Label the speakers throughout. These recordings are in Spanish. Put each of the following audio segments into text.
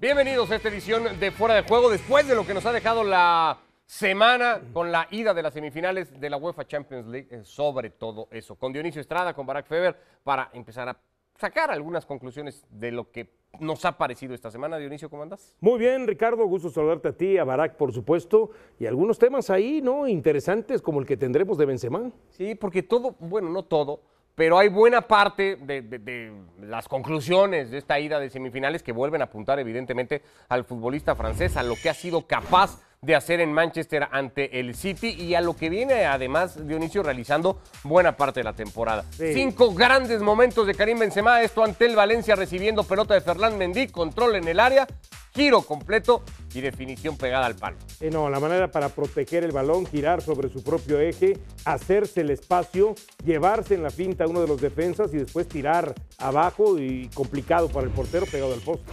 Speaker 1: Bienvenidos a esta edición de Fuera de Juego, después de lo que nos ha dejado la semana con la ida de las semifinales de la UEFA Champions League, eh, sobre todo eso, con Dionisio Estrada, con Barack Feber, para empezar a sacar algunas conclusiones de lo que nos ha parecido esta semana. Dionisio, ¿cómo andas?
Speaker 2: Muy bien, Ricardo, gusto saludarte a ti, a Barack, por supuesto, y algunos temas ahí, ¿no? Interesantes como el que tendremos de Benzema.
Speaker 1: Sí, porque todo, bueno, no todo, pero hay buena parte de, las conclusiones de esta ida de semifinales que vuelven a apuntar evidentemente al futbolista francés, a lo que ha sido capaz de hacer en Manchester ante el City y a lo que viene además Dionisio realizando buena parte de la temporada. Sí. Cinco grandes momentos de Karim Benzema, esto ante el Valencia recibiendo pelota de Ferland Mendy, control en el área, giro completo y definición pegada al palo.
Speaker 2: Eh, no, la manera para proteger el balón, girar sobre su propio eje, hacerse el espacio, llevarse en la finta a uno de los defensas y después tirar abajo y complicado para el portero pegado al poste.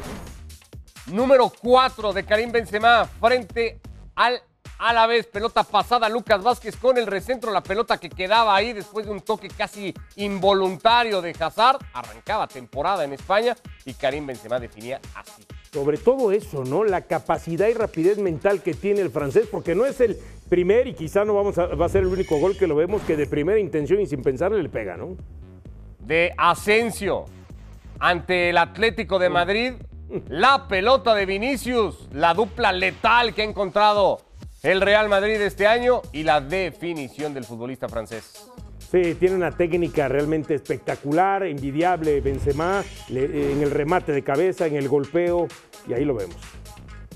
Speaker 1: Número 4 de Karim Benzema frente al a la vez, pelota pasada, Lucas Vázquez con el recentro, la pelota que quedaba ahí después de un toque casi involuntario de Hazard, arrancaba temporada en España y Karim Benzema definía así.
Speaker 2: Sobre todo eso, ¿no? La capacidad y rapidez mental que tiene el francés, porque no es el primer y quizá no vamos a, va a ser el único gol que lo vemos que de primera intención y sin pensarle le pega, ¿no?
Speaker 1: De Asensio ante el Atlético de Madrid, la pelota de Vinicius, la dupla letal que ha encontrado el Real Madrid este año y la definición del futbolista francés.
Speaker 2: Sí, tiene una técnica realmente espectacular, envidiable Benzema, le, en el remate de cabeza, en el golpeo, y ahí lo vemos.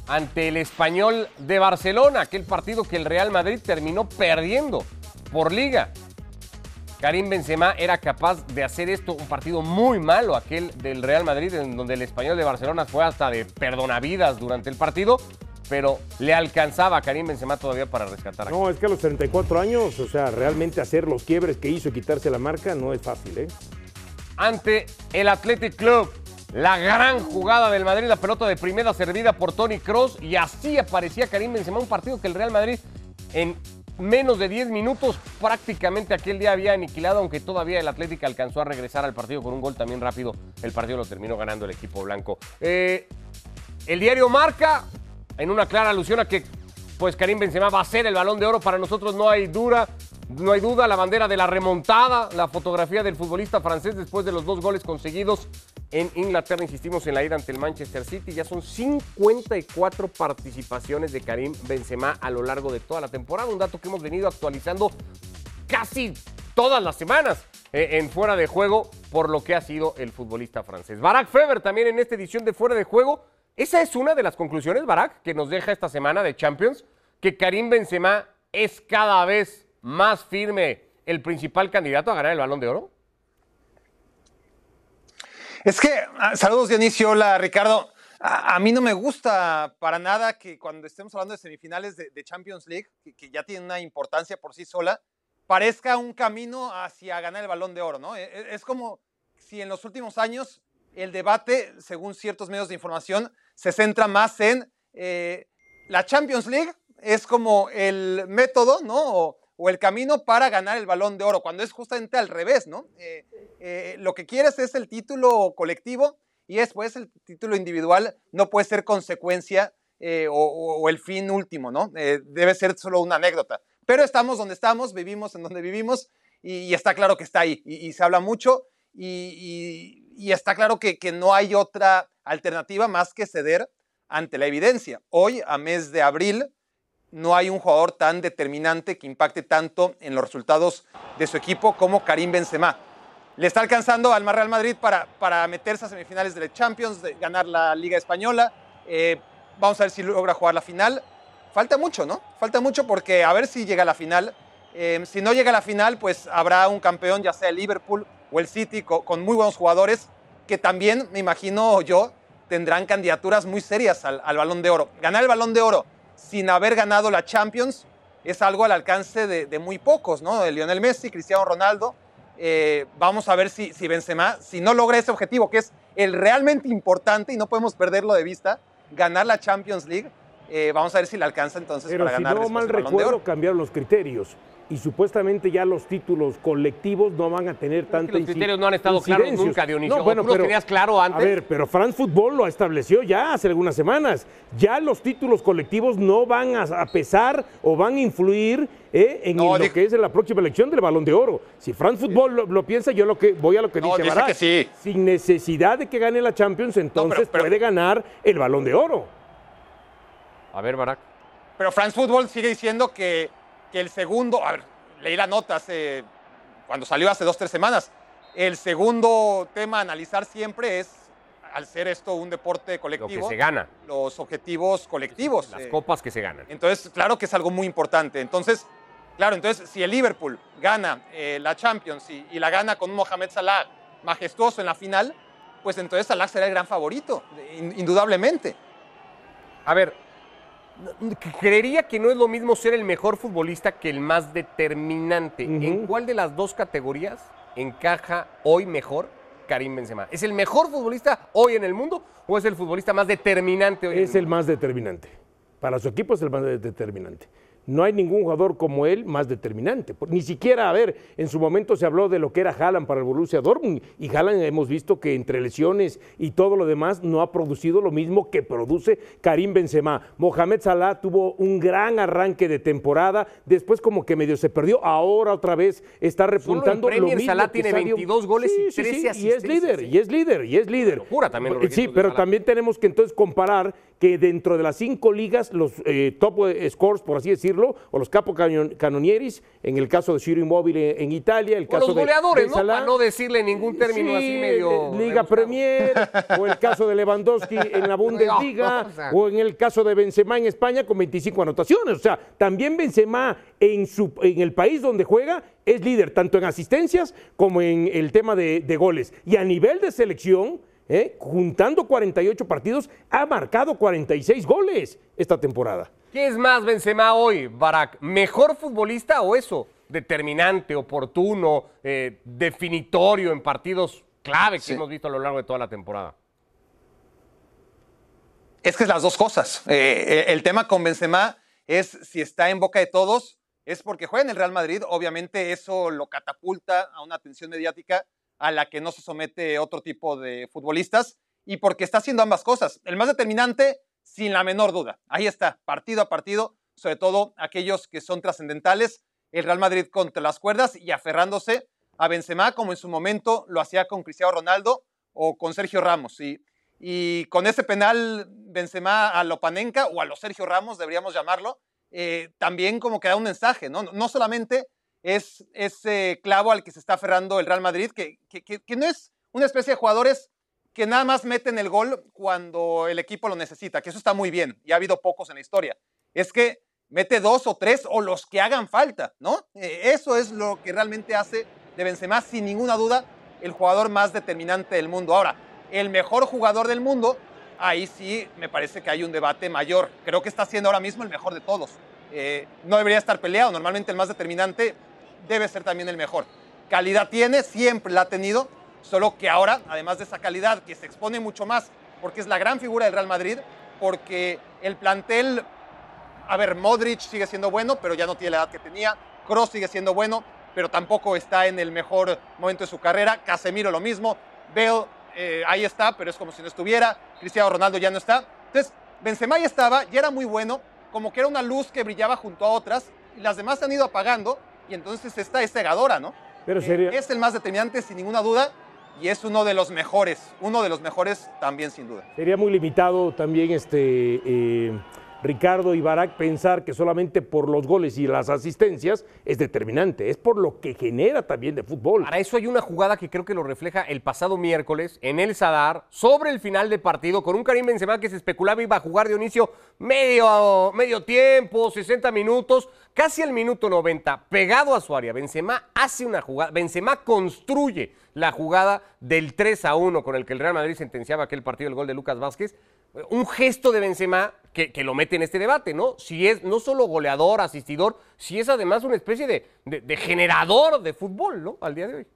Speaker 1: Ante el español de Barcelona, aquel partido que el Real Madrid terminó perdiendo por liga. Karim Benzema era capaz de hacer esto, un partido muy malo, aquel del Real Madrid, en donde el español de Barcelona fue hasta de perdonavidas durante el partido, pero le alcanzaba a Karim Benzema todavía para rescatar. A
Speaker 2: no, es que a los 34 años, o sea, realmente hacer los quiebres que hizo y quitarse la marca no es fácil, ¿eh?
Speaker 1: Ante el Athletic Club, la gran jugada del Madrid, la pelota de primera servida por Tony Cross y así aparecía Karim Benzema, un partido que el Real Madrid en menos de 10 minutos prácticamente aquel día había aniquilado, aunque todavía el Atlético alcanzó a regresar al partido con un gol también rápido. El partido lo terminó ganando el equipo blanco. Eh, el diario Marca, en una clara alusión a que pues Karim Benzema va a ser el balón de oro, para nosotros no hay duda. No hay duda, la bandera de la remontada, la fotografía del futbolista francés después de los dos goles conseguidos en Inglaterra, insistimos en la ida ante el Manchester City. Ya son 54 participaciones de Karim Benzema a lo largo de toda la temporada. Un dato que hemos venido actualizando casi todas las semanas eh, en Fuera de Juego por lo que ha sido el futbolista francés. Barack Feber también en esta edición de Fuera de Juego. Esa es una de las conclusiones, Barack, que nos deja esta semana de Champions, que Karim Benzema es cada vez más firme el principal candidato a ganar el balón de oro.
Speaker 3: Es que, saludos Dionisio, hola Ricardo. A, mí no me gusta para nada que cuando estemos hablando de semifinales de, de Champions League, que, ya tiene una importancia por sí sola, parezca un camino hacia ganar el balón de oro, ¿no? Es, es como si en los últimos años el debate, según ciertos medios de información, se centra más en eh, la Champions League, es como el método, ¿no? O el camino para ganar el balón de oro, cuando es justamente al revés, ¿no? Eh, eh, lo que quieres es el título colectivo y después el título individual no puede ser consecuencia eh, o, el fin último, ¿no? Debe ser solo una anécdota. Pero estamos donde estamos, vivimos en donde vivimos y, está claro que está ahí y, se habla mucho y, está claro que no hay otra alternativa más que ceder ante la evidencia. Hoy, a mes de abril, no hay un jugador tan determinante que impacte tanto en los resultados de su equipo como Karim Benzema. Le está alcanzando al Real Madrid para, para meterse a semifinales de Champions, ganar la Liga Española. Eh, vamos a ver si logra jugar la final. Falta mucho, ¿no? Falta mucho porque a ver si llega a la final. Eh, si no llega a la final, pues habrá un campeón, ya sea el Liverpool o el City, con, con muy buenos jugadores, que también, me imagino yo, tendrán candidaturas muy serias al, al Balón de Oro. Ganar el Balón de Oro sin haber ganado la Champions es algo al alcance de, de muy pocos, ¿no? De Lionel Messi, Cristiano Ronaldo. Eh, vamos a ver si, si Benzema, si no logra ese objetivo, que es el realmente importante y no podemos perderlo de vista, ganar la Champions League, eh, vamos a ver si le alcanza entonces
Speaker 2: Pero
Speaker 3: para
Speaker 2: si
Speaker 3: ganar
Speaker 2: no mal recuerdo, cambiaron los criterios. Y supuestamente ya los títulos colectivos no van a tener tanta
Speaker 1: los criterios no han estado claros nunca, Dionisio.
Speaker 2: No, bueno,
Speaker 1: ¿Tú lo
Speaker 2: pero,
Speaker 1: tenías claro antes?
Speaker 2: A ver, pero France Football lo estableció ya hace algunas semanas. Ya los títulos colectivos no van a, pesar o van a influir eh, en
Speaker 3: No,
Speaker 2: lo que es la próxima elección del Balón de Oro. Si France Football lo, lo piensa, yo lo que voy a lo que
Speaker 3: No,
Speaker 2: dice
Speaker 3: dice que sí.
Speaker 2: Sin necesidad de que gane la Champions, entonces
Speaker 3: pero-
Speaker 2: puede ganar el Balón de Oro.
Speaker 1: A ver, Barak.
Speaker 3: Pero France Football sigue diciendo que, que el segundo, a ver, leí la nota hace, cuando salió hace dos, tres semanas. El segundo tema a analizar siempre es, al ser esto un deporte
Speaker 1: Lo
Speaker 3: colectivo,
Speaker 1: que se gana.
Speaker 3: los objetivos colectivos.
Speaker 1: Las
Speaker 3: Eh,
Speaker 1: copas que se ganan.
Speaker 3: Entonces, claro que es algo muy importante. Entonces, claro, entonces, si el Liverpool gana eh, la Champions y, y la gana con un Mohamed Salah majestuoso en la final, pues entonces Salah será el gran favorito, in- indudablemente.
Speaker 1: A ver, creería que no es lo mismo ser el mejor futbolista que el más determinante. ¿En cuál de las dos categorías encaja hoy mejor Karim Benzema? ¿Es el mejor futbolista hoy en el mundo o es el futbolista más determinante hoy en
Speaker 2: Es el más determinante. Para su equipo es el más determinante. No hay ningún jugador como él más determinante. Ni siquiera, a ver, en su momento se habló de lo que era Haaland para el Borussia Dortmund y Haaland hemos visto que entre lesiones y todo lo demás no ha producido lo mismo que produce Karim Benzema. Mohamed Salah tuvo un gran arranque de temporada, después como que medio se perdió, ahora otra vez está repuntando
Speaker 1: Premier
Speaker 2: lo mismo
Speaker 1: Salah
Speaker 2: que
Speaker 1: tiene
Speaker 2: Sadio-
Speaker 1: 22 goles y 13
Speaker 2: Y es
Speaker 1: asistencias,
Speaker 2: líder,
Speaker 1: ¿eh?
Speaker 2: y es líder, y es líder.
Speaker 1: locura también los
Speaker 2: Sí, pero también tenemos que entonces comparar que dentro de las cinco ligas, los eh, top eh, scores, por así decirlo, o los capo canonieris, en el caso de Ciro Immobile en, Italia, el
Speaker 1: O
Speaker 2: caso
Speaker 1: los
Speaker 2: de-
Speaker 1: goleadores,
Speaker 2: de
Speaker 1: ¿no?
Speaker 2: Salah,
Speaker 1: Para no decirle ningún término
Speaker 2: Sí,
Speaker 1: así medio.
Speaker 2: eh, Liga. Premier, o el caso de Lewandowski en la Bundesliga,
Speaker 1: o sea.
Speaker 2: o en el caso de Benzema en España con 25 anotaciones. O sea, también Benzema en, su, en el país donde juega es líder, tanto en asistencias como en el tema de, de goles. Y a nivel de selección, ¿eh? juntando 48 partidos, ha marcado 46 goles esta temporada.
Speaker 1: ¿Qué es más Benzema hoy, Barak? ¿Mejor futbolista o eso? Determinante, oportuno, eh, definitorio en partidos clave que
Speaker 3: Sí.
Speaker 1: hemos visto a lo largo de toda la temporada.
Speaker 3: Es que es las dos cosas. Eh, el tema con Benzema es si está en boca de todos, es porque juega en el Real Madrid. Obviamente eso lo catapulta a una atención mediática a la que no se somete otro tipo de futbolistas y porque está haciendo ambas cosas. El más determinante, sin la menor duda. Ahí está, partido a partido, sobre todo aquellos que son trascendentales. El Real Madrid contra las cuerdas y aferrándose a Benzema como en su momento lo hacía con Cristiano Ronaldo o con Sergio Ramos. Y y con ese penal Benzema a Lopanenka o a los Sergio Ramos, deberíamos llamarlo, eh, también como que da un mensaje, ¿no? No solamente es ese clavo al que se está aferrando el Real Madrid, que, que- que- no es una especie de jugadores que nada más meten el gol cuando el equipo lo necesita, que eso está muy bien, y ha habido pocos en la historia. Es que mete dos o tres o los que hagan falta, ¿no? Eh, eso es lo que realmente hace de Benzema, sin ninguna duda, el jugador más determinante del mundo. Ahora, el mejor jugador del mundo, ahí sí me parece que hay un debate mayor. Creo que está siendo ahora mismo el mejor de todos. Eh, no debería estar peleado. Normalmente el más determinante debe ser también el mejor. Calidad tiene, siempre la ha tenido, solo que ahora, además de esa calidad, que se expone mucho más, porque es la gran figura del Real Madrid, porque el plantel, a ver, Modric sigue siendo bueno, pero ya no tiene la edad que tenía, Kroos sigue siendo bueno, pero tampoco está en el mejor momento de su carrera, Casemiro lo mismo, Bale eh, ahí está, pero es como si no estuviera. Cristiano Ronaldo ya no está. Entonces, Benzema estaba, ya era muy bueno, como que era una luz que brillaba junto a otras, y las demás se han ido apagando, y entonces esta es cegadora, ¿no?
Speaker 2: Pero
Speaker 3: Eh,
Speaker 2: sería-
Speaker 3: es el más determinante, sin ninguna duda, y es uno de los mejores, uno de los mejores también, sin duda.
Speaker 2: Sería muy limitado también este eh, Ricardo y Barak pensar que solamente por los goles y las asistencias es determinante, es por lo que genera también de fútbol.
Speaker 1: Para eso hay una jugada que creo que lo refleja el pasado miércoles en el Sadar, sobre el final del partido, con un Karim Benzema que se especulaba iba a jugar Dionisio medio, medio tiempo, 60 minutos, casi el minuto 90, pegado a su área. Benzema hace una jugada, Benzema construye la jugada del 3 a 1 con el que el Real Madrid sentenciaba aquel partido, el gol de Lucas Vázquez. Un gesto de Benzema que, lo mete en este debate, ¿no? Si es no solo goleador, asistidor, si es además una especie de, de- de generador de fútbol, ¿no? Al día de hoy.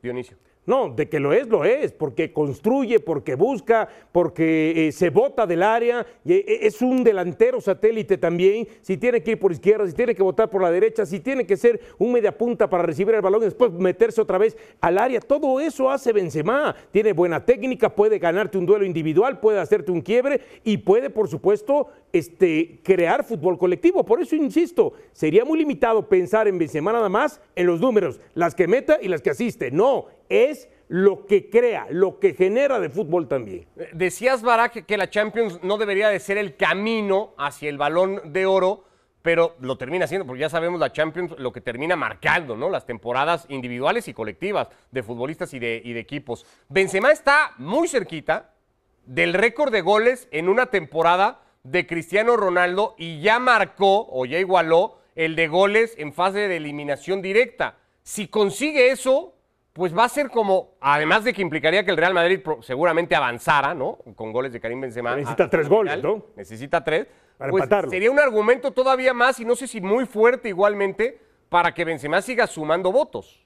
Speaker 1: Dionisio.
Speaker 2: No, de que lo es, lo es, porque construye, porque busca, porque eh, se bota del área, eh, es un delantero satélite también, si tiene que ir por izquierda, si tiene que votar por la derecha, si tiene que ser un media punta para recibir el balón y después meterse otra vez al área, todo eso hace Benzema, tiene buena técnica, puede ganarte un duelo individual, puede hacerte un quiebre y puede, por supuesto, este, crear fútbol colectivo. Por eso insisto, sería muy limitado pensar en Benzema nada más en los números, las que meta y las que asiste. No, es lo que crea, lo que genera de fútbol también.
Speaker 1: Eh, decías, Barak, que la Champions no debería de ser el camino hacia el balón de oro, pero lo termina siendo, porque ya sabemos la Champions lo que termina marcando, ¿no? Las temporadas individuales y colectivas de futbolistas y de, y de equipos. Benzema está muy cerquita del récord de goles en una temporada de Cristiano Ronaldo y ya marcó o ya igualó el de goles en fase de eliminación directa. Si consigue eso, pues va a ser como, además de que implicaría que el Real Madrid seguramente avanzara, ¿no? Con goles de Karim Benzema.
Speaker 2: Necesita tres goles, ¿no?
Speaker 1: Necesita tres.
Speaker 2: Para
Speaker 1: pues
Speaker 2: empatarlo.
Speaker 1: Sería un argumento todavía más, y no sé si muy fuerte igualmente, para que Benzema siga sumando votos.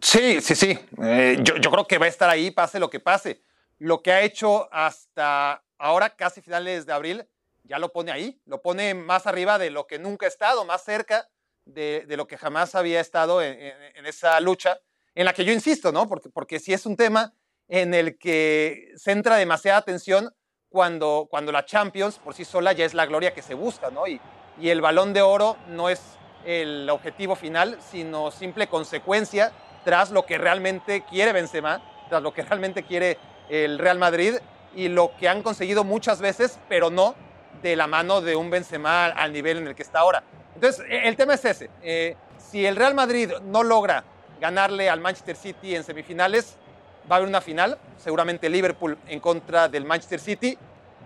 Speaker 3: Sí, sí, sí. Eh, yo, yo creo que va a estar ahí, pase lo que pase. Lo que ha hecho hasta ahora, casi finales de abril, ya lo pone ahí, lo pone más arriba de lo que nunca ha estado, más cerca de, lo que jamás había estado en, esa lucha, en la que yo insisto, ¿no? Porque, porque sí es un tema en el que centra demasiada atención cuando, cuando la Champions por sí sola ya es la gloria que se busca, ¿no? Y, y el balón de oro no es el objetivo final, sino simple consecuencia tras lo que realmente quiere Benzema, tras lo que realmente quiere el Real Madrid y lo que han conseguido muchas veces, pero no de la mano de un Benzema al nivel en el que está ahora. Entonces, e- el tema es ese. Eh, si el Real Madrid no logra ganarle al Manchester City en semifinales, va a haber una final, seguramente Liverpool en contra del Manchester City,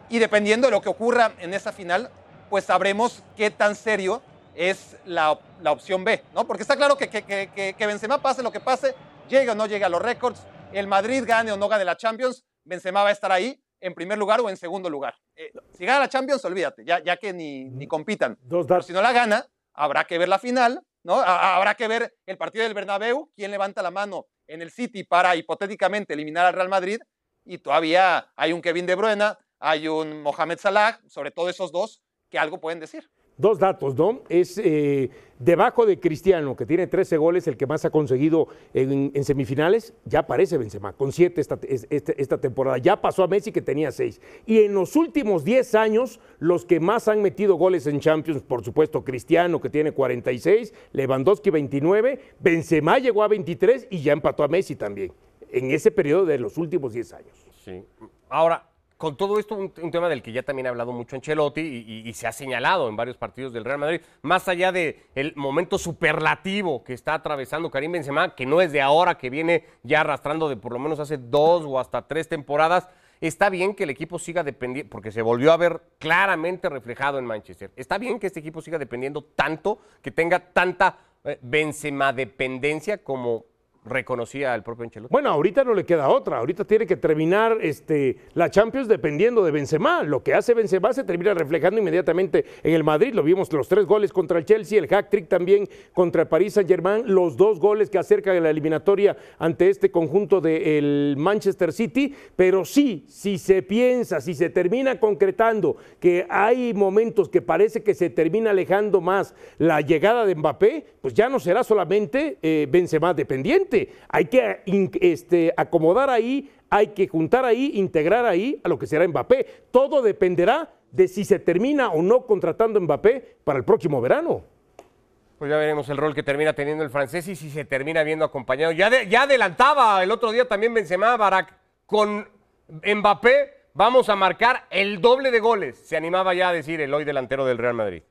Speaker 3: y dependiendo de lo que ocurra en esa final, pues sabremos qué tan serio es la, la opción B, ¿no? Porque está claro que, que, que, que- Benzema pase lo que pase, llegue o no llegue a los récords, el Madrid gane o no gane la Champions, Benzema va a estar ahí en primer lugar o en segundo lugar. Eh, si gana la Champions, olvídate, ya, ya que ni, ni compitan.
Speaker 2: Dos
Speaker 3: Pero
Speaker 2: datos.
Speaker 3: si no la gana, habrá que ver la final, ¿no? Ha- Habrá que ver el partido del Bernabéu, quién levanta la mano en el City para hipotéticamente eliminar al Real Madrid y todavía hay un Kevin De Bruyne, hay un Mohamed Salah, sobre todo esos dos que algo pueden decir.
Speaker 2: Dos datos, ¿no? Es eh, debajo de Cristiano, que tiene 13 goles, el que más ha conseguido en, semifinales, ya aparece Benzema, con 7 esta, es- este- esta temporada. Ya pasó a Messi, que tenía 6. Y en los últimos 10 años, los que más han metido goles en Champions, por supuesto, Cristiano, que tiene 46, Lewandowski 29, Benzema llegó a 23 y ya empató a Messi también, en ese periodo de los últimos 10 años.
Speaker 1: Sí. Ahora, con todo esto, un, tema del que ya también ha hablado mucho Ancelotti y, y- y se ha señalado en varios partidos del Real Madrid, más allá del momento superlativo que está atravesando Karim Benzema, que no es de ahora, que viene ya arrastrando de por lo menos hace dos o hasta tres temporadas, está bien que el equipo siga dependiendo, porque se volvió a ver claramente reflejado en Manchester. Está bien que este equipo siga dependiendo tanto, que tenga tanta eh, Benzema dependencia como reconocía el propio Ancelotti.
Speaker 2: Bueno, ahorita no le queda otra. Ahorita tiene que terminar este, la Champions dependiendo de Benzema. Lo que hace Benzema se termina reflejando inmediatamente en el Madrid. Lo vimos los tres goles contra el Chelsea, el hack trick también contra el Paris Saint Germain, los dos goles que acercan en la eliminatoria ante este conjunto del Manchester City. Pero sí, si se piensa, si se termina concretando que hay momentos que parece que se termina alejando más la llegada de Mbappé, pues ya no será solamente eh, Benzema dependiente. Hay que este, acomodar ahí, hay que juntar ahí, integrar ahí a lo que será Mbappé. Todo dependerá de si se termina o no contratando Mbappé para el próximo verano.
Speaker 1: Pues ya veremos el rol que termina teniendo el francés y si se termina viendo acompañado. Ya, ya adelantaba el otro día también Benzema, Barak, con Mbappé vamos a marcar el doble de goles. Se animaba ya a decir el hoy delantero del Real Madrid.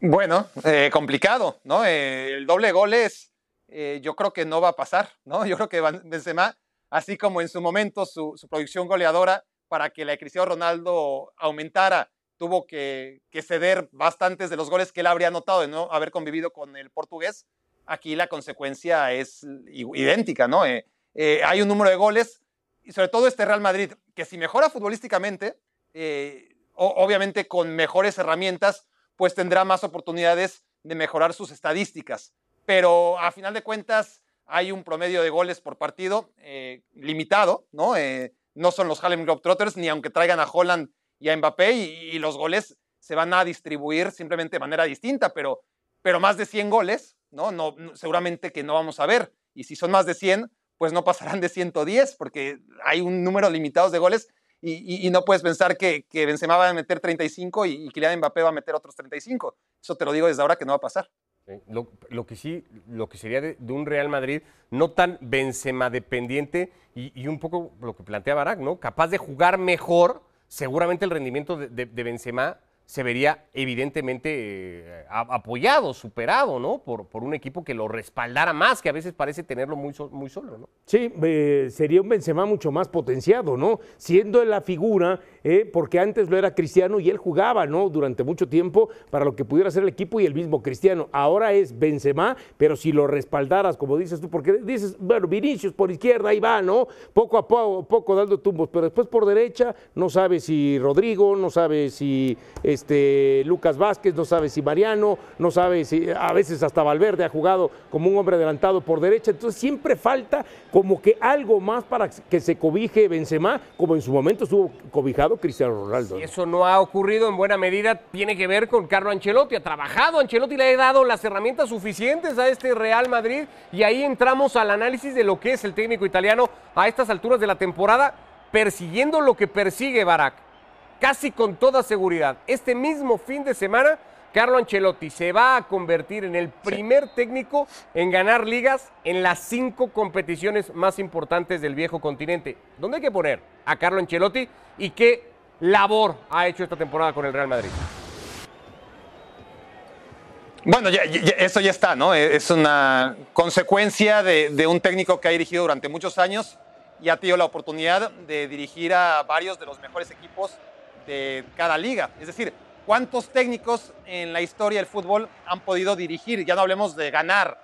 Speaker 3: Bueno, eh, complicado, ¿no? Eh, el doble de goles eh, yo creo que no va a pasar, ¿no? Yo creo que Benzema, así como en su momento su, su producción goleadora para que la de Cristiano Ronaldo aumentara, tuvo que, que ceder bastantes de los goles que él habría anotado de no haber convivido con el portugués, aquí la consecuencia es idéntica, ¿no? Eh, eh, hay un número de goles y sobre todo este Real Madrid, que si mejora futbolísticamente, eh, obviamente con mejores herramientas, pues tendrá más oportunidades de mejorar sus estadísticas. Pero a final de cuentas hay un promedio de goles por partido eh, limitado, ¿no? Eh, no son los Harlem Globetrotters, ni aunque traigan a Holland y a Mbappé, y, los goles se van a distribuir simplemente de manera distinta, pero, pero más de 100 goles, ¿no? No, Seguramente que no vamos a ver. Y si son más de 100, pues no pasarán de 110, porque hay un número limitado de goles y, no puedes pensar que, que, Benzema va a meter 35 y, y Kylian Mbappé va a meter otros 35. Eso te lo digo desde ahora que no va a pasar.
Speaker 1: Lo, que sí, lo que sería de, un Real Madrid no tan Benzema dependiente y, un poco lo que plantea Barak, ¿no? Capaz de jugar mejor, seguramente el rendimiento de, de Benzema se vería evidentemente eh, apoyado, superado, ¿no? Por, por, un equipo que lo respaldara más, que a veces parece tenerlo muy, muy solo, ¿no?
Speaker 2: Sí, eh, sería un Benzema mucho más potenciado, ¿no? Siendo la figura, eh, porque antes lo era Cristiano y él jugaba, ¿no? Durante mucho tiempo para lo que pudiera ser el equipo y el mismo Cristiano. Ahora es Benzema, pero si lo respaldaras, como dices tú, porque dices, bueno, Vinicius por izquierda, ahí va, ¿no? Poco a poco, poco dando tumbos, pero después por derecha, no sabe si Rodrigo, no sabe si este, Lucas Vázquez, no sabe si Mariano, no sabe si a veces hasta Valverde ha jugado como un hombre adelantado por derecha, entonces siempre falta como que algo más para que se cobije Benzema, como en su momento estuvo cobijado Cristiano Ronaldo.
Speaker 1: Si eso no ha ocurrido en buena medida, tiene que ver con Carlo Ancelotti, ha trabajado, Ancelotti le ha dado las herramientas suficientes a este Real Madrid y ahí entramos al análisis de lo que es el técnico italiano a estas alturas de la temporada, persiguiendo lo que persigue Barak casi con toda seguridad. Este mismo fin de semana, Carlo Ancelotti se va a convertir en el primer técnico en ganar ligas en las cinco competiciones más importantes del viejo continente. ¿Dónde hay que poner a Carlo Ancelotti y qué labor ha hecho esta temporada con el Real Madrid?
Speaker 3: Bueno, ya, eso ya está, ¿no? Es una consecuencia de, de, un técnico que ha dirigido durante muchos años y ha tenido la oportunidad de dirigir a varios de los mejores equipos de cada liga. Es decir, ¿cuántos técnicos en la historia del fútbol han podido dirigir? Ya no hablemos de ganar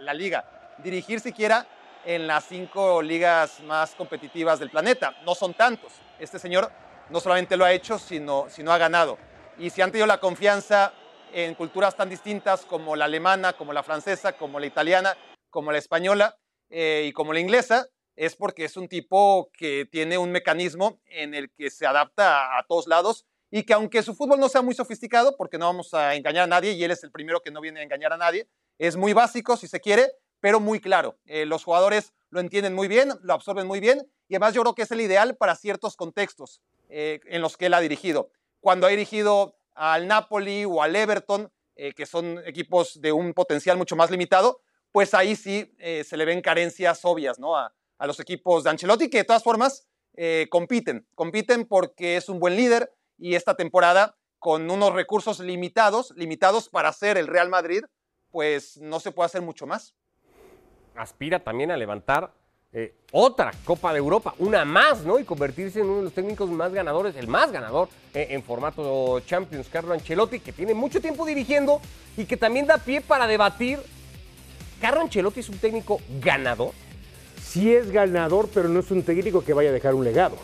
Speaker 3: la, liga, dirigir siquiera en las cinco ligas más competitivas del planeta. No son tantos. Este señor no solamente lo ha hecho, sino, sino ha ganado. Y si han tenido la confianza en culturas tan distintas como la alemana, como la francesa, como la italiana, como la española eh, y como la inglesa, es porque es un tipo que tiene un mecanismo en el que se adapta a, todos lados y que aunque su fútbol no sea muy sofisticado, porque no vamos a engañar a nadie y él es el primero que no viene a engañar a nadie, es muy básico si se quiere, pero muy claro. Eh, los jugadores lo entienden muy bien, lo absorben muy bien y además yo creo que es el ideal para ciertos contextos eh, en los que él ha dirigido. Cuando ha dirigido al Napoli o al Everton, eh, que son equipos de un potencial mucho más limitado, pues ahí sí se le ven carencias obvias ¿no? a, a los equipos de Ancelotti, que de todas formas eh, compiten, compiten porque es un buen líder y esta temporada con unos recursos limitados, limitados para ser el Real Madrid, pues no se puede hacer mucho más.
Speaker 1: Aspira también a levantar eh, otra Copa de Europa, una más, ¿no? Y convertirse en uno de los técnicos más ganadores, el más ganador eh, en formato Champions, Carlo Ancelotti, que tiene mucho tiempo dirigiendo y que también da pie para debatir. ¿Carlo Ancelotti es un técnico ganador?
Speaker 2: sí es ganador, pero no es un técnico que vaya a dejar un legado.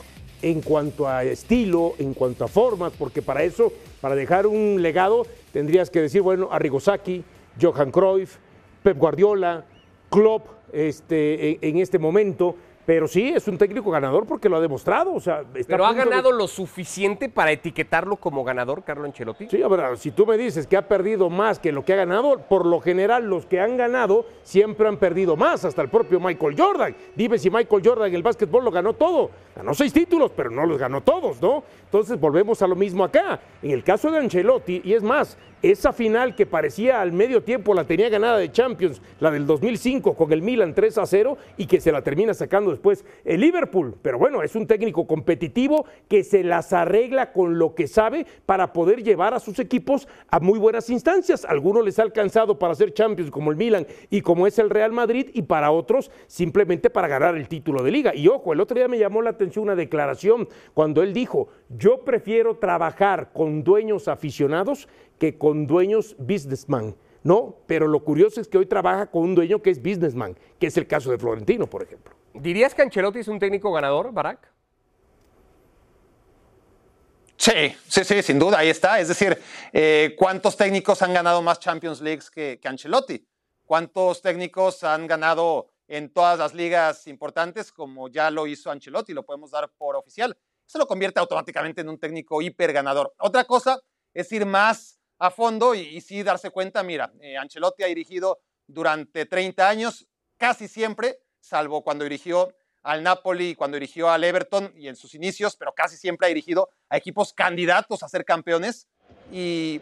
Speaker 2: En cuanto a estilo, en cuanto a formas, porque para eso, para dejar un legado, tendrías que decir, bueno, Arrigosaki, Johan Cruyff, Pep Guardiola, Klopp, este, en este momento, pero sí, es un técnico ganador porque lo ha demostrado. O sea,
Speaker 1: Pero ha ganado lo suficiente para etiquetarlo como ganador, Carlo Ancelotti.
Speaker 2: Sí, a ver, si tú me dices que ha perdido más que lo que ha ganado, por lo general los que han ganado siempre han perdido más, hasta el propio Michael Jordan. Dime si Michael Jordan en el básquetbol lo ganó todo. Ganó seis títulos, pero no los ganó todos, ¿no? Entonces volvemos a lo mismo acá. En el caso de Ancelotti, y es más, esa final que parecía al medio tiempo la tenía ganada de Champions, la del 2005 con el Milan 3 a 0 y que se la termina sacando después el Liverpool. Pero bueno, es un técnico competitivo que se las arregla con lo que sabe para poder llevar a sus equipos a muy buenas instancias. Algunos les ha alcanzado para ser Champions como el Milan y como es el Real Madrid y para otros simplemente para ganar el título de liga. Y ojo, el otro día me llamó la atención una declaración cuando él dijo, yo prefiero trabajar con dueños aficionados que con dueños businessman. No, pero lo curioso es que hoy trabaja con un dueño que es businessman, que es el caso de Florentino, por ejemplo.
Speaker 1: ¿Dirías que Ancelotti es un técnico ganador, Barack?
Speaker 3: Sí, sí, sí, sin duda, ahí está. Es decir, eh, ¿cuántos técnicos han ganado más Champions Leagues que, que Ancelotti? ¿Cuántos técnicos han ganado en todas las ligas importantes como ya lo hizo Ancelotti? Lo podemos dar por oficial. Eso lo convierte automáticamente en un técnico hiper ganador. Otra cosa es ir más a fondo y, y sí darse cuenta, mira, eh, Ancelotti ha dirigido durante 30 años, casi siempre, salvo cuando dirigió al Napoli, cuando dirigió al Everton y en sus inicios, pero casi siempre ha dirigido a equipos candidatos a ser campeones y,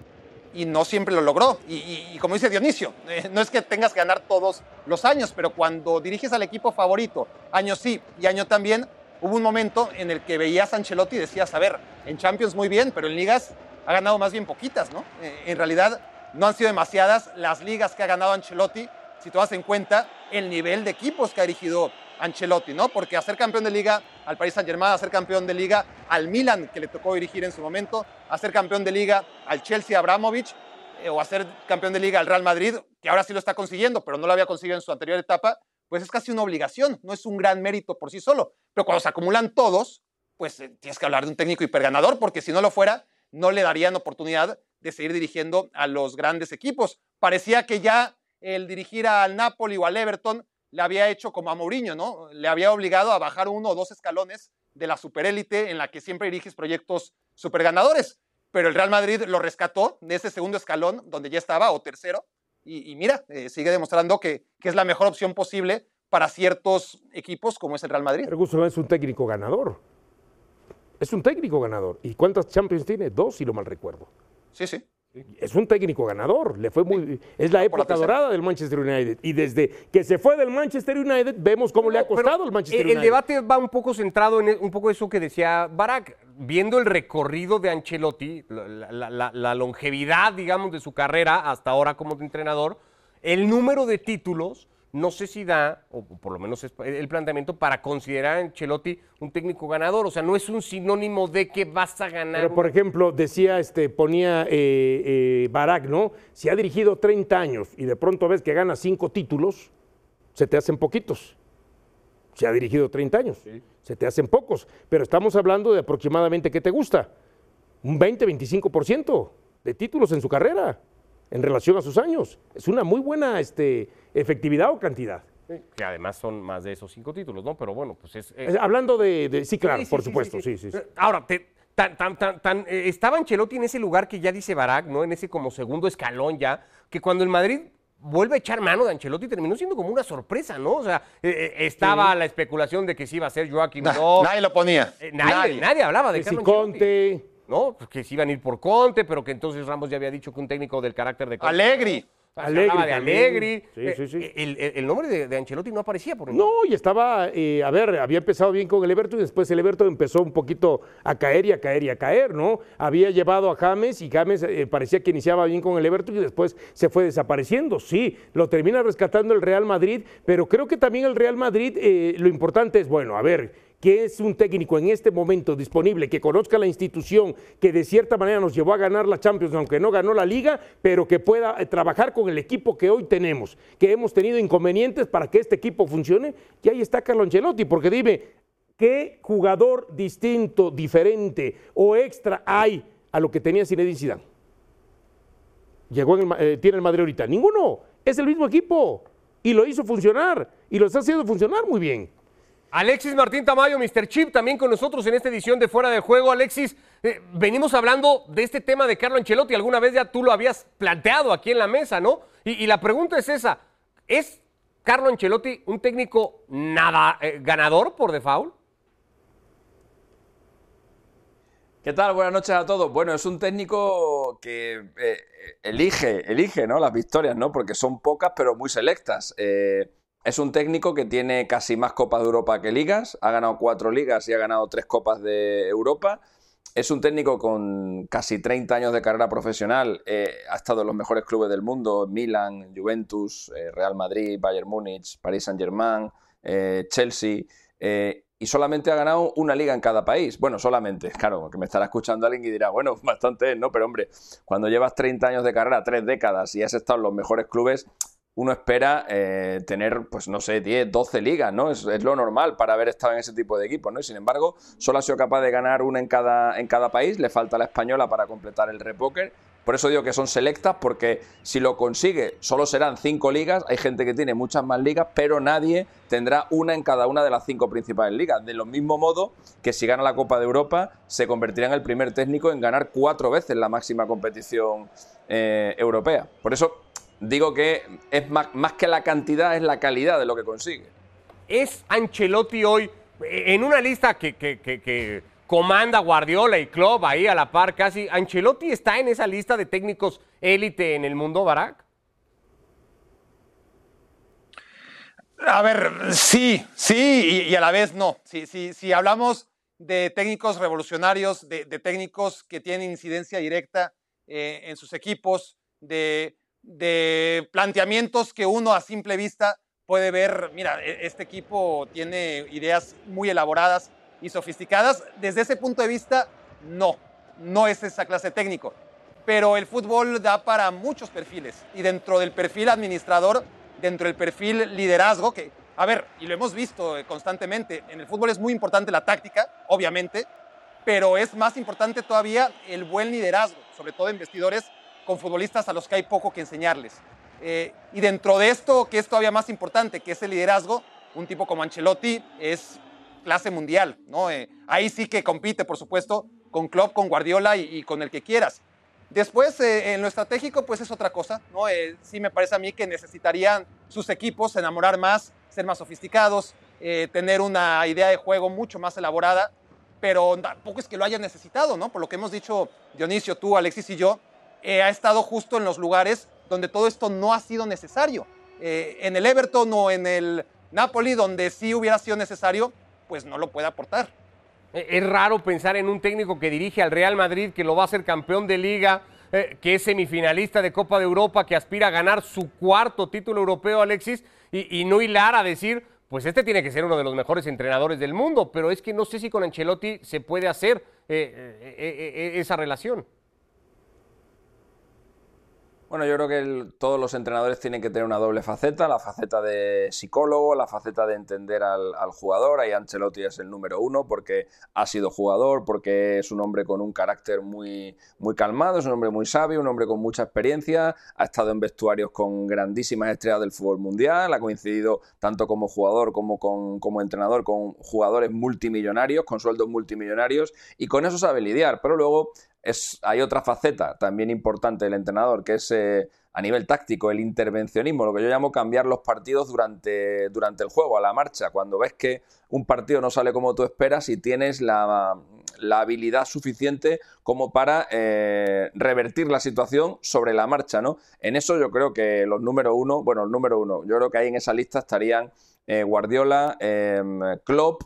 Speaker 3: y no siempre lo logró. Y, y- y como dice Dionisio, eh, no es que tengas que ganar todos los años, pero cuando diriges al equipo favorito, año sí y año también, hubo un momento en el que veías a Ancelotti y decías, a ver, en Champions muy bien, pero en ligas ha ganado más bien poquitas, ¿no? Eh, en realidad no han sido demasiadas las ligas que ha ganado Ancelotti, si tomas en cuenta el nivel de equipos que ha dirigido Ancelotti, ¿no? Porque hacer campeón de liga al Paris Saint-Germain, hacer campeón de liga al Milan, que le tocó dirigir en su momento, hacer campeón de liga al Chelsea Abramovich, eh, o hacer campeón de liga al Real Madrid, que ahora sí lo está consiguiendo, pero no lo había conseguido en su anterior etapa, pues es casi una obligación, no es un gran mérito por sí solo. Pero cuando se acumulan todos, pues eh, tienes que hablar de un técnico hiperganador, porque si no lo fuera, no le darían oportunidad de seguir dirigiendo a los grandes equipos. Parecía que ya el dirigir al Napoli o al Everton le había hecho como a Mourinho, ¿no? Le había obligado a bajar uno o dos escalones de la superélite en la que siempre diriges proyectos superganadores. Pero el Real Madrid lo rescató de ese segundo escalón donde ya estaba, o tercero, y, mira, eh, sigue demostrando que, que es la mejor opción posible para ciertos equipos como es el Real Madrid.
Speaker 2: Pero Gusto es un técnico ganador. Es un técnico ganador. ¿Y cuántas Champions tiene? Dos, si lo mal recuerdo.
Speaker 3: Sí, sí.
Speaker 2: Es un técnico ganador. Le fue muy. Es la época dorada del Manchester United. Y desde que se fue del Manchester United, vemos cómo le ha costado el Manchester
Speaker 1: el,
Speaker 2: United.
Speaker 1: el debate va un poco centrado en e- un poco eso que decía Barack. Viendo el recorrido de Ancelotti, la, la- la- la longevidad, digamos, de su carrera hasta ahora como entrenador, el número de títulos, no sé si da, o por lo menos es el planteamiento, para considerar a Ancelotti un técnico ganador. O sea, no es un sinónimo de que vas a ganar.
Speaker 2: Pero, por ejemplo, decía, este, ponía eh, eh, Barack, ¿no? Si ha dirigido 30 años y de pronto ves que gana cinco títulos, se te hacen poquitos. Si ha dirigido 30 años, se te hacen pocos. Pero estamos hablando de aproximadamente, ¿qué te gusta? Un 20, 25% de títulos en su carrera en relación a sus años. Es una muy buena este, efectividad o cantidad.
Speaker 1: que además son más de esos cinco títulos, ¿no? Pero bueno, pues es... eh,
Speaker 2: Hablando de, de- sí, claro,
Speaker 1: Sí, sí,
Speaker 2: por
Speaker 1: sí,
Speaker 2: supuesto,
Speaker 1: sí,
Speaker 2: sí,
Speaker 1: sí.
Speaker 2: sí. sí.
Speaker 1: Ahora, te- tan, tan, tan, tan, eh, estaba Ancelotti en ese lugar que ya dice Barak, ¿no? En ese como segundo escalón ya, que cuando el Madrid vuelve a echar mano de Ancelotti terminó siendo como una sorpresa, ¿no? O sea, eh, estaba la especulación de que sí iba a ser Joaquim
Speaker 3: Na-
Speaker 1: Löw.
Speaker 3: nadie lo ponía.
Speaker 1: Eh, nadie, nadie, hablaba de
Speaker 2: Que
Speaker 1: Ancelotti,
Speaker 2: Conte,
Speaker 1: ¿no? Pues Que se iban a ir por Conte, pero que entonces Ramos ya había dicho que un técnico del carácter de Conte.
Speaker 3: Allegri
Speaker 1: hablaba de. Allegri.
Speaker 2: Sí,
Speaker 1: Eh,
Speaker 2: sí, sí.
Speaker 1: El, el- el nombre de, de Ancelotti no aparecía por ningún
Speaker 2: No, y estaba, eh, a ver, había empezado bien con el Everton y después el Everton empezó un poquito a caer y a caer y a caer, ¿no? Había llevado a James y James eh, parecía que iniciaba bien con el Everton y después se fue desapareciendo. Sí, lo termina rescatando el Real Madrid, pero creo que también el Real Madrid, eh, lo importante es, bueno, a ver, ¿qué es un técnico en este momento disponible que conozca la institución, que de cierta manera nos llevó a ganar la Champions, aunque no ganó la liga, pero que pueda eh, trabajar con el equipo que hoy tenemos, que hemos tenido inconvenientes para que este equipo funcione? Y ahí está Carlo Ancelotti, porque dime, ¿qué jugador distinto, diferente o extra hay a lo que tenía Zinedine Zidane? Llegó en el eh, tiene el Madrid ahorita. Ninguno. Es el mismo equipo. Y lo hizo funcionar. Y lo está haciendo funcionar muy bien.
Speaker 1: Alexis Martín Tamayo, Mr. Chip, también con nosotros en esta edición de Fuera de Juego. Alexis, eh, venimos hablando de este tema de Carlo Ancelotti. Alguna vez ya tú lo habías planteado aquí en la mesa, ¿no? Y, la pregunta es esa: ¿es Carlo Ancelotti un técnico nada eh, ganador por default?
Speaker 4: ¿Qué tal? Buenas noches a todos. Bueno, es un técnico que eh, elige, elige, ¿no? Las victorias, ¿no? Porque son pocas, pero muy selectas. Es un técnico que tiene casi más Copas de Europa que ligas. Ha ganado cuatro ligas y ha ganado tres Copas de Europa. Es un técnico con casi 30 años de carrera profesional. eh, ha estado en los mejores clubes del mundo: Milan, Juventus, eh, Real Madrid, Bayern Múnich, Paris Saint-Germain, eh, Chelsea. y solamente ha ganado una liga en cada país. Bueno, solamente, claro, que me estará escuchando alguien y dirá, bueno, bastante ¿no? Pero hombre, cuando llevas 30 años de carrera, tres décadas y has estado en los mejores clubes, uno espera eh, tener, pues no sé, 10, 12 ligas, ¿no? Es, lo normal para haber estado en ese tipo de equipos, ¿no? Y sin embargo, solo ha sido capaz de ganar una en cada, en cada país, le falta la española para completar el repóker. Por eso digo que son selectas, porque si lo consigue, solo serán cinco ligas. Hay gente que tiene muchas más ligas, pero nadie tendrá una en cada una de las cinco principales ligas. De lo mismo modo que si gana la Copa de Europa, se convertirá en el primer técnico en ganar cuatro veces la máxima competición eh, europea. Por eso digo que es más, que la cantidad, es la calidad de lo que consigue.
Speaker 1: ¿Es Ancelotti hoy en una lista que, comanda Guardiola y Klopp ahí a la par casi? ¿Ancelotti está en esa lista de técnicos élite en el mundo, Barack?
Speaker 3: A ver, sí, sí, y, a la vez no. Si, si hablamos de técnicos revolucionarios, de, técnicos que tienen incidencia directa eh, en sus equipos, de de planteamientos que uno a simple vista puede ver, mira, e, este equipo tiene ideas muy elaboradas y sofisticadas. Desde ese punto de vista, no, no es esa clase técnico. Pero el fútbol da para muchos perfiles y dentro del perfil administrador, dentro del perfil liderazgo, que, a ver, y lo hemos visto eh, constantemente, en el fútbol es muy importante la táctica, obviamente, pero es más importante todavía el buen liderazgo, sobre todo en vestidores con futbolistas a los que hay poco que enseñarles. Eh, y dentro de esto, que es todavía más importante, que es el liderazgo, un tipo como Ancelotti es clase mundial, ¿no? Eh, ahí sí que compite, por supuesto, con Klopp, con Guardiola y, con el que quieras. Después, eh, en lo estratégico, pues es otra cosa, ¿no? sí me parece a mí que necesitarían sus equipos enamorar más, ser más sofisticados, tener una idea de juego mucho más elaborada, pero tampoco es que lo hayan necesitado, ¿no? Por lo que hemos dicho Dionisio, tú, Alexis y yo, eh, ha estado justo en los lugares donde todo esto no ha sido necesario. Eh, en el Everton o en el Napoli, donde sí hubiera sido necesario, pues no lo puede aportar.
Speaker 1: E, es raro pensar en un técnico que dirige al Real Madrid, que lo va a hacer campeón de liga, eh, que es semifinalista de Copa de Europa, que aspira a ganar su cuarto título europeo, Alexis, y, y no hilar a decir, pues este tiene que ser uno de los mejores entrenadores del mundo, pero es que no sé si con Ancelotti se puede hacer esa relación.
Speaker 4: Bueno, yo creo que todos los entrenadores tienen que tener una doble faceta, la faceta de psicólogo, la faceta de entender al, jugador. Ahí Ancelotti es el número uno porque ha sido jugador, porque es un hombre con un carácter muy, muy calmado, es un hombre muy sabio, un hombre con mucha experiencia, ha estado en vestuarios con grandísimas estrellas del fútbol mundial, ha coincidido tanto como jugador como como entrenador con jugadores multimillonarios, con sueldos multimillonarios, y con eso sabe lidiar. Pero luego hay otra faceta también importante del entrenador, que es eh, a nivel táctico, el intervencionismo, lo que yo llamo cambiar los partidos durante, durante el juego, a la marcha. Cuando ves que un partido no sale como tú esperas y tienes la, habilidad suficiente como para eh, revertir la situación sobre la marcha, ¿no? En eso yo creo que los número uno, bueno, el número uno, yo creo que ahí en esa lista estarían eh, Guardiola, em, Klopp,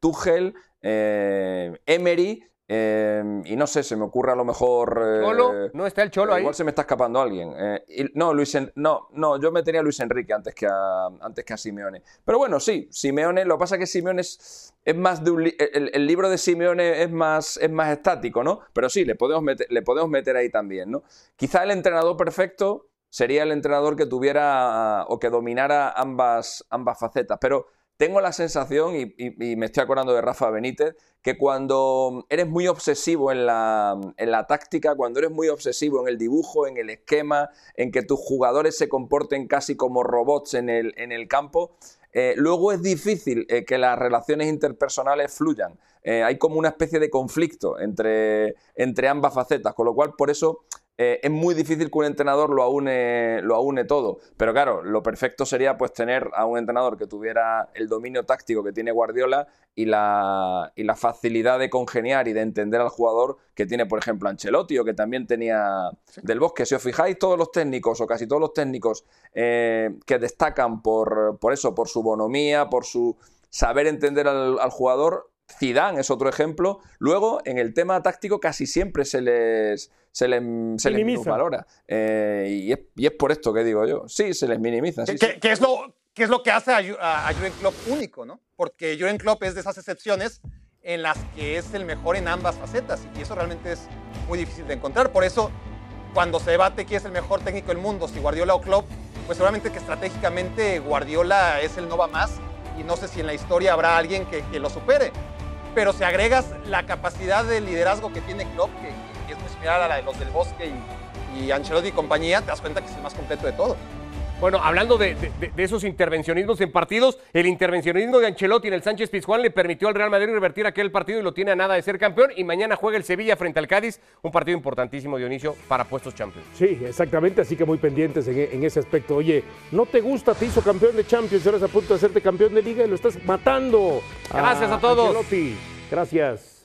Speaker 4: Tuchel, Emery Em, y no sé, se me ocurre a lo mejor.
Speaker 1: Eh, ¿No está el Cholo ahí?
Speaker 4: Igual se me está escapando alguien. Eh, no, Luis no, no, yo metería a Luis Enrique antes que a, antes que a Simeone. Pero bueno, sí, Simeone. Lo que pasa es que Simeone es, más de un. El, libro de Simeone es más, es más estático, ¿no? Pero sí, le podemos, meter, le podemos meter ahí también, ¿no? Quizá el entrenador perfecto sería el entrenador que tuviera o que dominara ambas, ambas facetas. Pero tengo la sensación, y, me estoy acordando de Rafa Benítez, que cuando eres muy obsesivo en la, táctica, cuando eres muy obsesivo en el dibujo, en el esquema, en que tus jugadores se comporten casi como robots en el, campo, eh, luego es difícil eh, que las relaciones interpersonales fluyan. Eh, hay como una especie de conflicto entre, entre ambas facetas, con lo cual por eso eh, es muy difícil que un entrenador lo aúne, lo aúne todo. Pero claro, lo perfecto sería pues tener a un entrenador que tuviera el dominio táctico que tiene Guardiola y la, y la facilidad de congeniar y de entender al jugador que tiene, por ejemplo, Ancelotti o que también tenía Del Bosque. Si os fijáis, todos los técnicos o casi todos los técnicos eh, que destacan por, por eso, por su bonomía, por su saber entender al, al jugador, Zidane es otro ejemplo. Luego, en el tema táctico casi siempre se les, se les, se les valora. Eh, y, es, por esto que digo yo. Sí, se les minimiza.
Speaker 3: ¿Qué, es lo, qué es lo que hace a, a, Jürgen Klopp único? ¿no? Porque Jürgen Klopp es de esas excepciones en las que es el mejor en ambas facetas. Y eso realmente es muy difícil de encontrar. Por eso, cuando se debate quién es el mejor técnico del mundo, si Guardiola o Klopp, pues seguramente que estratégicamente Guardiola es el no va más y no sé si en la historia habrá alguien que, que lo supere. Pero si agregas la capacidad de liderazgo que tiene Klopp, que, que es muy similar a la de los del Bosque y, y Ancelotti y compañía, te das cuenta que es el más completo de todo.
Speaker 1: Bueno, hablando de, de- de esos intervencionismos en partidos, el intervencionismo de Ancelotti en el Sánchez Pizjuán le permitió al Real Madrid revertir aquel partido y lo tiene a nada de ser campeón. Y mañana juega el Sevilla frente al Cádiz, un partido importantísimo, Dionisio, para puestos Champions.
Speaker 2: Sí, exactamente, así que muy pendientes en, en ese aspecto. Oye, ¿no te gusta? Te hizo campeón de Champions, y ahora estás a punto de hacerte campeón de Liga y lo estás matando.
Speaker 1: Gracias a todos.
Speaker 2: Ancelotti. Gracias.